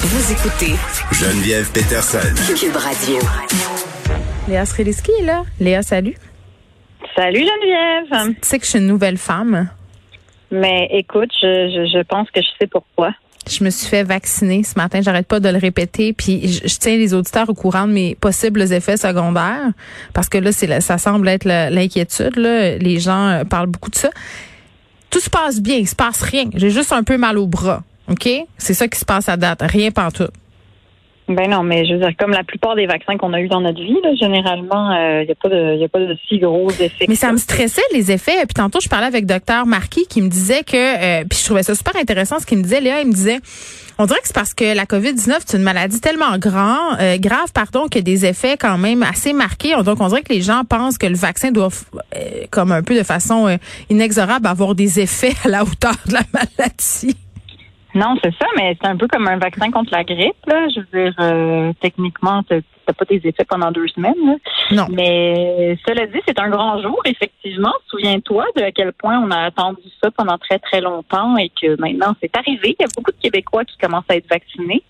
Vous écoutez Geneviève Peterson. Cube Radio. Léa Sreliski est là. Léa, salut. Salut Geneviève. Tu sais que je suis une nouvelle femme. Mais écoute, je, je, je pense que je sais pourquoi. Je me suis fait vacciner ce matin, j'arrête pas de le répéter, puis je, je tiens les auditeurs au courant de mes possibles effets secondaires, parce que là, c'est ça semble être l'inquiétude. là. Les gens euh, parlent beaucoup de ça. Tout se passe bien, il se passe rien. J'ai juste un peu mal au bras, ok? C'est ça qui se passe à date, rien pantoute. Ben non, mais je veux dire, comme la plupart des vaccins qu'on a eu dans notre vie, là, généralement, il n'y a pas de, y a pas de si gros effets. Mais que ça me stressait les effets. Puis tantôt, je parlais avec docteur Marquis qui me disait que, euh, puis je trouvais ça super intéressant ce qu'il me disait. Léa, il me disait, on dirait que c'est parce que la COVID-19, c'est une maladie tellement grand, euh, grave, pardon, qu'il y a des effets quand même assez marqués. Donc, on dirait que les gens pensent que le vaccin doit, euh, comme un peu de façon euh, inexorable, avoir des effets à la hauteur de la maladie. Non, c'est ça, mais c'est un peu comme un vaccin contre la grippe. Là. Je veux dire, euh, techniquement, tu n'as pas tes effets pendant deux semaines. Là. Non. Mais cela dit, c'est un grand jour, effectivement. Souviens-toi de à quel point on a attendu ça pendant très, très longtemps et que maintenant c'est arrivé. Il y a beaucoup de Québécois qui commencent à être vaccinés.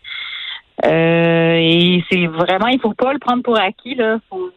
Euh, et c'est vraiment, il faut pas le prendre pour acquis. Là. Faut,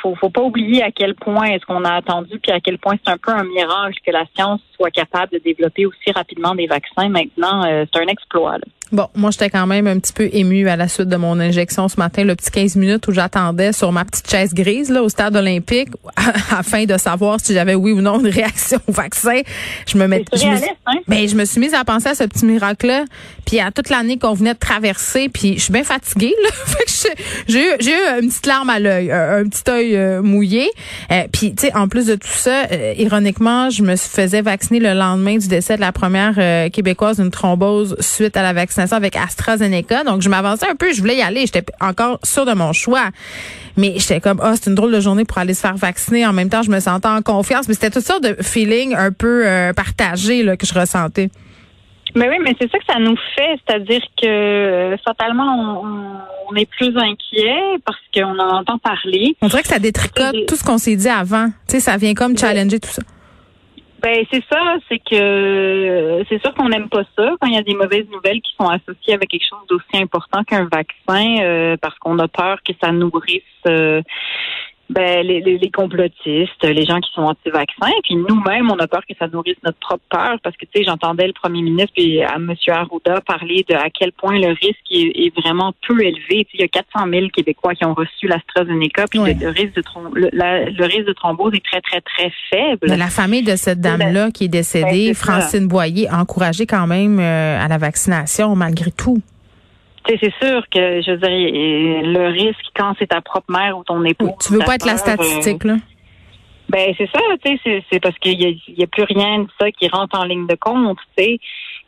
faut, faut pas oublier à quel point est-ce qu'on a attendu, puis à quel point c'est un peu un miracle que la science soit capable de développer aussi rapidement des vaccins. Maintenant, euh, c'est un exploit. Là. Bon, moi, j'étais quand même un petit peu émue à la suite de mon injection ce matin, le petit 15 minutes où j'attendais sur ma petite chaise grise là au stade olympique afin de savoir si j'avais oui ou non une réaction au vaccin. Je me C'est je me, hein? ben, je me suis mise à penser à ce petit miracle-là, puis à toute l'année qu'on venait de traverser, puis je suis bien fatiguée. Là. Fait que j'ai- eu, j'ai eu une petite larme à l'œil, un, un petit œil euh, mouillé. Euh, puis, tu sais, en plus de tout ça, euh, ironiquement, je me faisais vacciner le lendemain du décès de la première québécoise d'une thrombose suite à la vaccination avec AstraZeneca. Donc, je m'avançais un peu, je voulais y aller, j'étais encore sûre de mon choix. Mais j'étais comme, ah, c'est une drôle de journée pour aller se faire vacciner. En même temps, je me sentais en confiance. Mais c'était toutes sortes de feelings un peu euh, partagés là, que je ressentais. Mais oui, mais c'est ça que ça nous fait, c'est-à-dire que euh, fatalement, on, on est plus inquiet parce qu'on en entend parler. On dirait que ça détricote tout ce qu'on s'est dit avant. Tu sais, ça vient comme challenger tout ça. Ben c'est ça, c'est que c'est sûr qu'on n'aime pas ça quand il y a des mauvaises nouvelles qui sont associées avec quelque chose d'aussi important qu'un vaccin, euh, parce qu'on a peur que ça nourrisse euh, ben, les, les, les complotistes, les gens qui sont anti-vaccins, puis nous-mêmes, on a peur que ça nourrisse notre propre peur, parce que, tu sais, j'entendais le premier ministre puis à M. Arruda parler de à quel point le risque est, est vraiment peu élevé. Tu sais, il y a 400 000 Québécois qui ont reçu l'AstraZeneca, puis Ouais. le, le risque de le, la- le risque de thrombose est très, très, très faible. Mais la famille de cette dame-là qui est décédée, Ben, ça. Francine Boyer, a encouragé quand même euh, à la vaccination malgré tout. Tu sais, c'est sûr que, je veux dire, le risque quand c'est ta propre mère ou ton époux. Tu veux pas être la euh, statistique, là? Ben c'est ça, tu sais, c'est- c'est parce qu'il y a, a plus rien de ça qui rentre en ligne de compte, tu sais.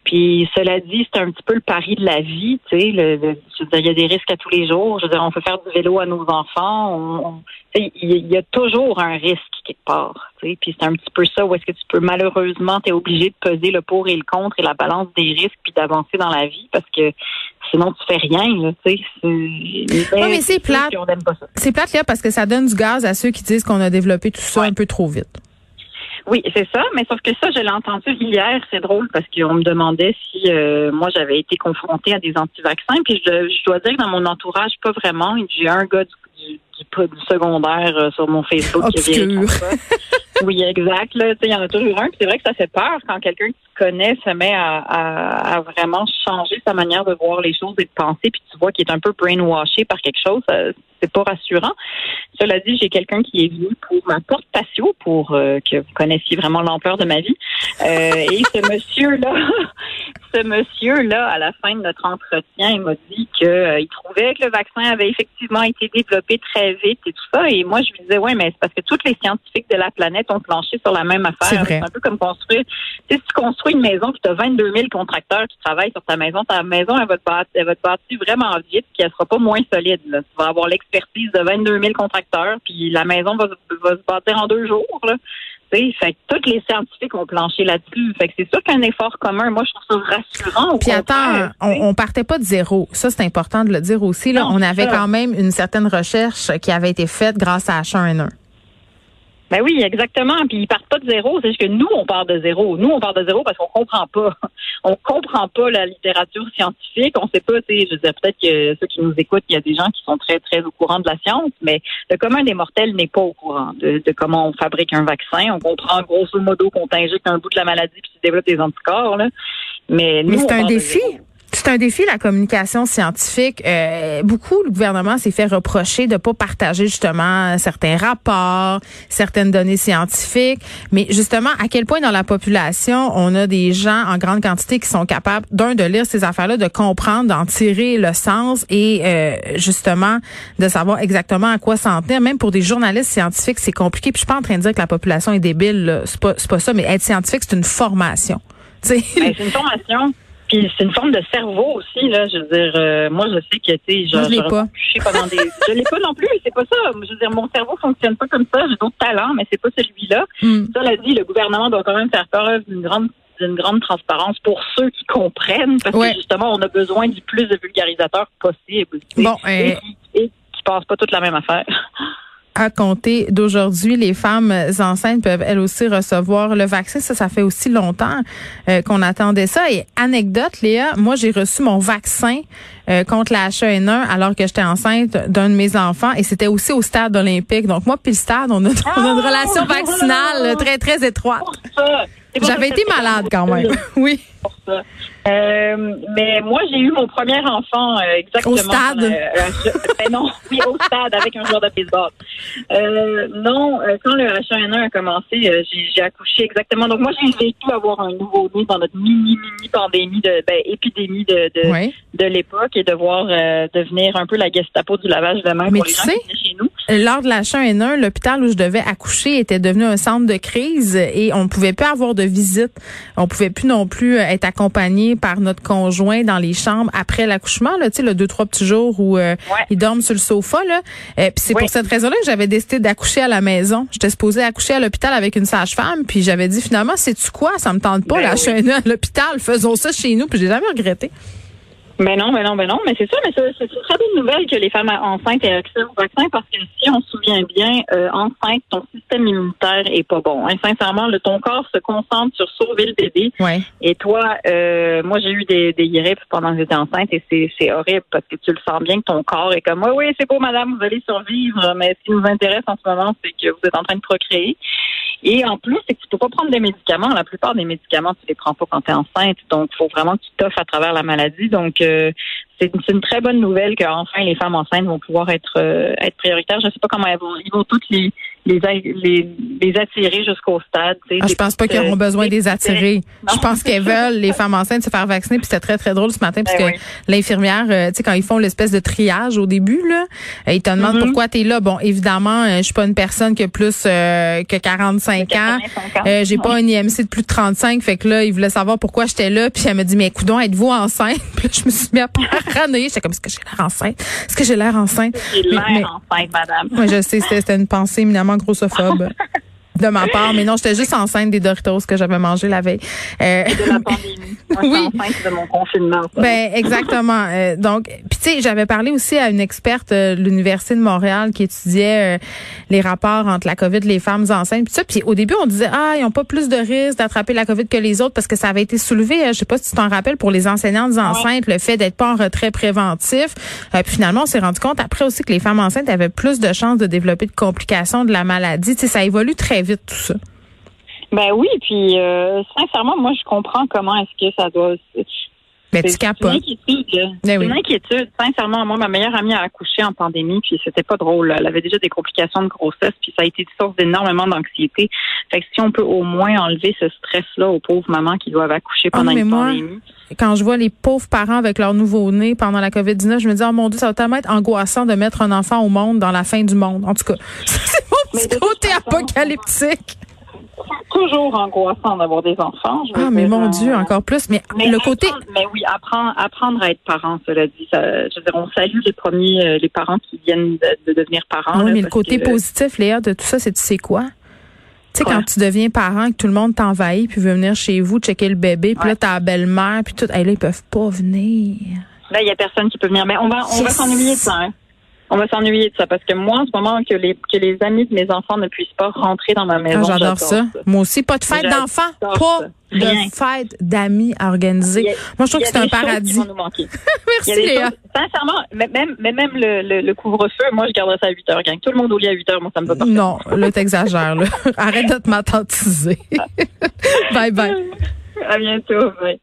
Puis cela dit, c'est un petit peu le pari de la vie, tu sais. Le, le- je veux dire, il y a des risques à tous les jours. Je veux dire, on peut faire du vélo à nos enfants. On, on- tu sais, il y, a- il y a toujours un risque quelque part, tu sais. Puis c'est un petit peu ça où est-ce que tu peux malheureusement, tu es obligé de peser le pour et le contre et la balance des risques puis d'avancer dans la vie parce que sinon tu fais rien, tu sais. Mais c'est plate. C'est plate, là, parce que ça donne du gaz à ceux qui disent qu'on a développé tout ça Ouais. un peu trop vite. Oui, c'est ça, mais sauf que ça, je l'ai entendu hier, c'est drôle parce qu'on me demandait si euh, moi j'avais été confrontée à des anti-vaccins, puis je, je dois dire que dans mon entourage, pas vraiment. J'ai un gars du, du, du, du secondaire euh, sur mon Facebook qui a Oui, exact. Il y en a toujours un. C'est vrai que ça fait peur quand quelqu'un qui connaît se met à, à, à vraiment changer sa manière de voir les choses et de penser, puis tu vois qu'il est un peu brainwashé par quelque chose. ça- C'est pas rassurant. Cela dit, j'ai quelqu'un qui est venu pour ma porte patio pour euh, que vous connaissiez vraiment l'ampleur de ma vie. Euh, et ce monsieur-là, ce monsieur-là, à la fin de notre entretien, il m'a dit qu'il trouvait que le vaccin avait effectivement été développé très vite et tout ça. Et moi, je lui disais, ouais, mais c'est parce que tous les scientifiques de la planète ont planché sur la même C'est affaire. vrai. un peu comme construire. Tu sais, si tu construis une maison, puis tu as 22 000 contracteurs qui travaillent sur ta maison, ta maison, elle va te bâtir, elle va te bâtir vraiment vite, puis elle sera pas moins solide. Là. Tu vas avoir l'expertise de 22 000 contracteurs, puis la maison va, va se bâtir en deux jours. Là. Fait que tous les scientifiques ont planché là-dessus. Fait que c'est sûr qu'un effort commun, moi, je trouve ça rassurant. Puis attends, on, on partait pas de zéro. Ça, c'est important de le dire aussi. Là, Non, on avait ça. quand même une certaine recherche qui avait été faite grâce à H1N1. Ben oui, exactement. Puis ils partent pas de zéro. C'est juste que nous, on part de zéro. Nous, on part de zéro parce qu'on comprend pas. On comprend pas la littérature scientifique. On sait pas, tu sais, je veux dire, peut-être que ceux qui nous écoutent, il y a des gens qui sont très, très au courant de la science, mais le commun des mortels n'est pas au courant de, comment on fabrique un vaccin. On comprend grosso modo qu'on t'injecte un bout de la maladie puis tu développes des anticorps, là. Mais, mais c'est un défi. C'est un défi la communication scientifique. Euh, beaucoup le gouvernement s'est fait reprocher de pas partager justement certains rapports, certaines données scientifiques, mais justement à quel point dans la population on a des gens en grande quantité qui sont capables d'un de lire ces affaires-là, de comprendre, d'en tirer le sens et euh, justement de savoir exactement à quoi s'en tenir. Même pour des journalistes scientifiques, c'est compliqué. Puis je suis pas en train de dire que la population est débile, c'est pas pas ça, mais être scientifique c'est une formation. Ben, c'est une formation. Puis c'est une forme de cerveau aussi, là. Je veux dire, euh, moi, je sais que, tu sais, je, l'ai pas. Pendant des... je l'ai pas non plus, c'est pas ça. Je veux dire, mon cerveau fonctionne pas comme ça. J'ai d'autres talents, mais c'est pas celui-là. Mm. Ça l'a dit, le gouvernement doit quand même faire preuve d'une grande d'une grande transparence pour ceux qui comprennent, parce que justement, on a besoin du plus de vulgarisateurs possible. Bon, et, et qui passent pas toute la même affaire à compter d'aujourd'hui, les femmes enceintes peuvent elles aussi recevoir le vaccin. Ça, ça fait aussi longtemps euh, qu'on attendait ça. Et anecdote, Léa, moi j'ai reçu mon vaccin euh, contre la H1N1 alors que j'étais enceinte d'un de mes enfants et c'était aussi au stade olympique. Donc moi puis le stade, on a, on a une relation vaccinale très très étroite. J'avais été malade quand même. oui. Euh, mais moi, j'ai eu mon premier enfant euh, exactement. Au stade? Euh, ben non, oui, au stade avec un joueur de baseball. non, quand le H1N1 a commencé, j'ai accouché exactement. Donc moi, j'ai vécu avoir un nouveau-né dans notre mini mini pandémie de ben, épidémie de de, de l'époque et de voir devenir un peu la Gestapo du lavage de main pour les gens qui chez nous. Lors de la H1N1, l'hôpital où je devais accoucher était devenu un centre de crise et on ne pouvait plus avoir de visite. On pouvait plus non plus être accompagné par notre conjoint dans les chambres après l'accouchement, là, tu sais, le deux, trois petits jours où euh, ils dorment sur le sofa, là. Euh, puis c'est pour cette raison-là que j'avais décidé d'accoucher à la maison. J'étais supposée accoucher à l'hôpital avec une sage-femme, puis j'avais dit finalement, c'est tu quoi? Ça me tente pas, ben la chaîne à l'hôpital. Faisons ça chez nous, puis j'ai jamais regretté. Ben non, ben non, ben non, mais c'est ça, mais c'est une très bonne nouvelle que les femmes enceintes aient accès au vaccin parce que si on se souvient bien, euh, enceinte, ton système immunitaire est pas bon. Hein. Sincèrement, le, ton corps se concentre sur sauver le bébé. Ouais. Et toi, euh, moi j'ai eu des, des grippes pendant que j'étais enceinte et c'est horrible parce que tu le sens bien que ton corps est comme oui, oui, c'est beau, madame, vous allez survivre, mais ce qui nous intéresse en ce moment, c'est que vous êtes en train de procréer. Et en plus, c'est que tu peux pas prendre des médicaments. La plupart des médicaments, tu les prends pas quand tu es enceinte. Donc, il faut vraiment que tu t'offres à travers la maladie. Donc, euh, c'est une, très bonne nouvelle qu'enfin les femmes enceintes vont pouvoir être euh, être prioritaires. Je sais pas comment elles vont, ils vont toutes les les, les, attirer jusqu'au stade. Ah, je pense pas qu'ils auront besoin des attirer. Je pense qu'elles veulent, les femmes enceintes, se faire vacciner. Puis c'était très, très drôle ce matin, parce ben que l'infirmière, euh, tu sais, quand ils font l'espèce de triage au début, là, euh, ils te demandent mm-hmm. pourquoi tu es là. Bon, évidemment, euh, je suis pas une personne qui a plus que 45 ans. J'ai pas un IMC de plus de 35. Fait que là, ils voulaient savoir pourquoi j'étais là. Puis elle me dit, mais coudon, êtes-vous enceinte? Puis là, je me suis mis à paranoïer. J'étais comme, est-ce que j'ai l'air enceinte? Est-ce que j'ai l'air enceinte? J'ai l'air enceinte, madame. Moi, je sais, c'était une pensée éminemment grossophobe. de ma part, mais non, j'étais juste enceinte des Doritos que j'avais mangé la veille. Euh, de la pandémie. oui. enceinte de mon confinement. Ben exactement. Euh, donc, puis tu sais, j'avais parlé aussi à une experte euh, de l'université de Montréal qui étudiait les rapports entre la COVID, les femmes enceintes, puis ça. Puis au début, on disait ah, ils ont pas plus de risques d'attraper la COVID que les autres parce que ça avait été soulevé. je sais pas si tu t'en rappelles pour les enseignantes enceintes, le fait d'être pas en retrait préventif. puis finalement, on s'est rendu compte après aussi que les femmes enceintes avaient plus de chances de développer de complications de la maladie. Tu sais, ça évolue très vite tout ça? Ben oui, puis euh, sincèrement, moi je comprends comment est-ce que ça doit. Mais tu C'est une inquiétude. Ben c'est une inquiétude. Sincèrement, moi, ma meilleure amie a accouché en pandémie, puis c'était pas drôle. Elle avait déjà des complications de grossesse, puis ça a été source d'énormément d'anxiété. Fait que si on peut au moins enlever ce stress-là aux pauvres mamans qui doivent accoucher ah, pendant une pandémie. Quand je vois les pauvres parents avec leur nouveau-né pendant la COVID-19, je me dis, oh mon Dieu, ça va tellement être angoissant de mettre un enfant au monde dans la fin du monde. En tout cas, c'est mon petit côté apocalyptique toujours angoissant d'avoir des enfants. ah, mais mon Dieu, encore plus. Mais, le côté. Mais oui, apprendre, apprendre à être parent, cela dit. je veux dire, on salue les premiers, euh, les parents qui viennent de, devenir parents. Ah oui, mais le côté positif, Léa, de tout ça, c'est tu sais quoi? Tu sais, quand tu deviens parent, que tout le monde t'envahit, puis veut venir chez vous, checker le bébé, puis là, ta belle-mère, puis tout. Hey, là, ils peuvent pas venir. Là, il y a personne qui peut venir. Mais on va, on va s'ennuyer de ça, hein. On va s'ennuyer de ça parce que moi, en ce moment, que les, que les amis de mes enfants ne puissent pas rentrer dans ma maison. Ah, j'adore ça. Moi aussi, pas de fête d'enfants, pas de fête d'amis à organiser. Moi, je trouve que c'est un paradis. Merci, Léa. sincèrement, même, mais même le, le, couvre-feu, moi, je garderais ça à 8 heures. Quand tout le monde au lit à 8 heures, moi, ça me va pas. Non, là, t'exagères. Arrête de te m'attentiser. bye bye. À bientôt. Bye.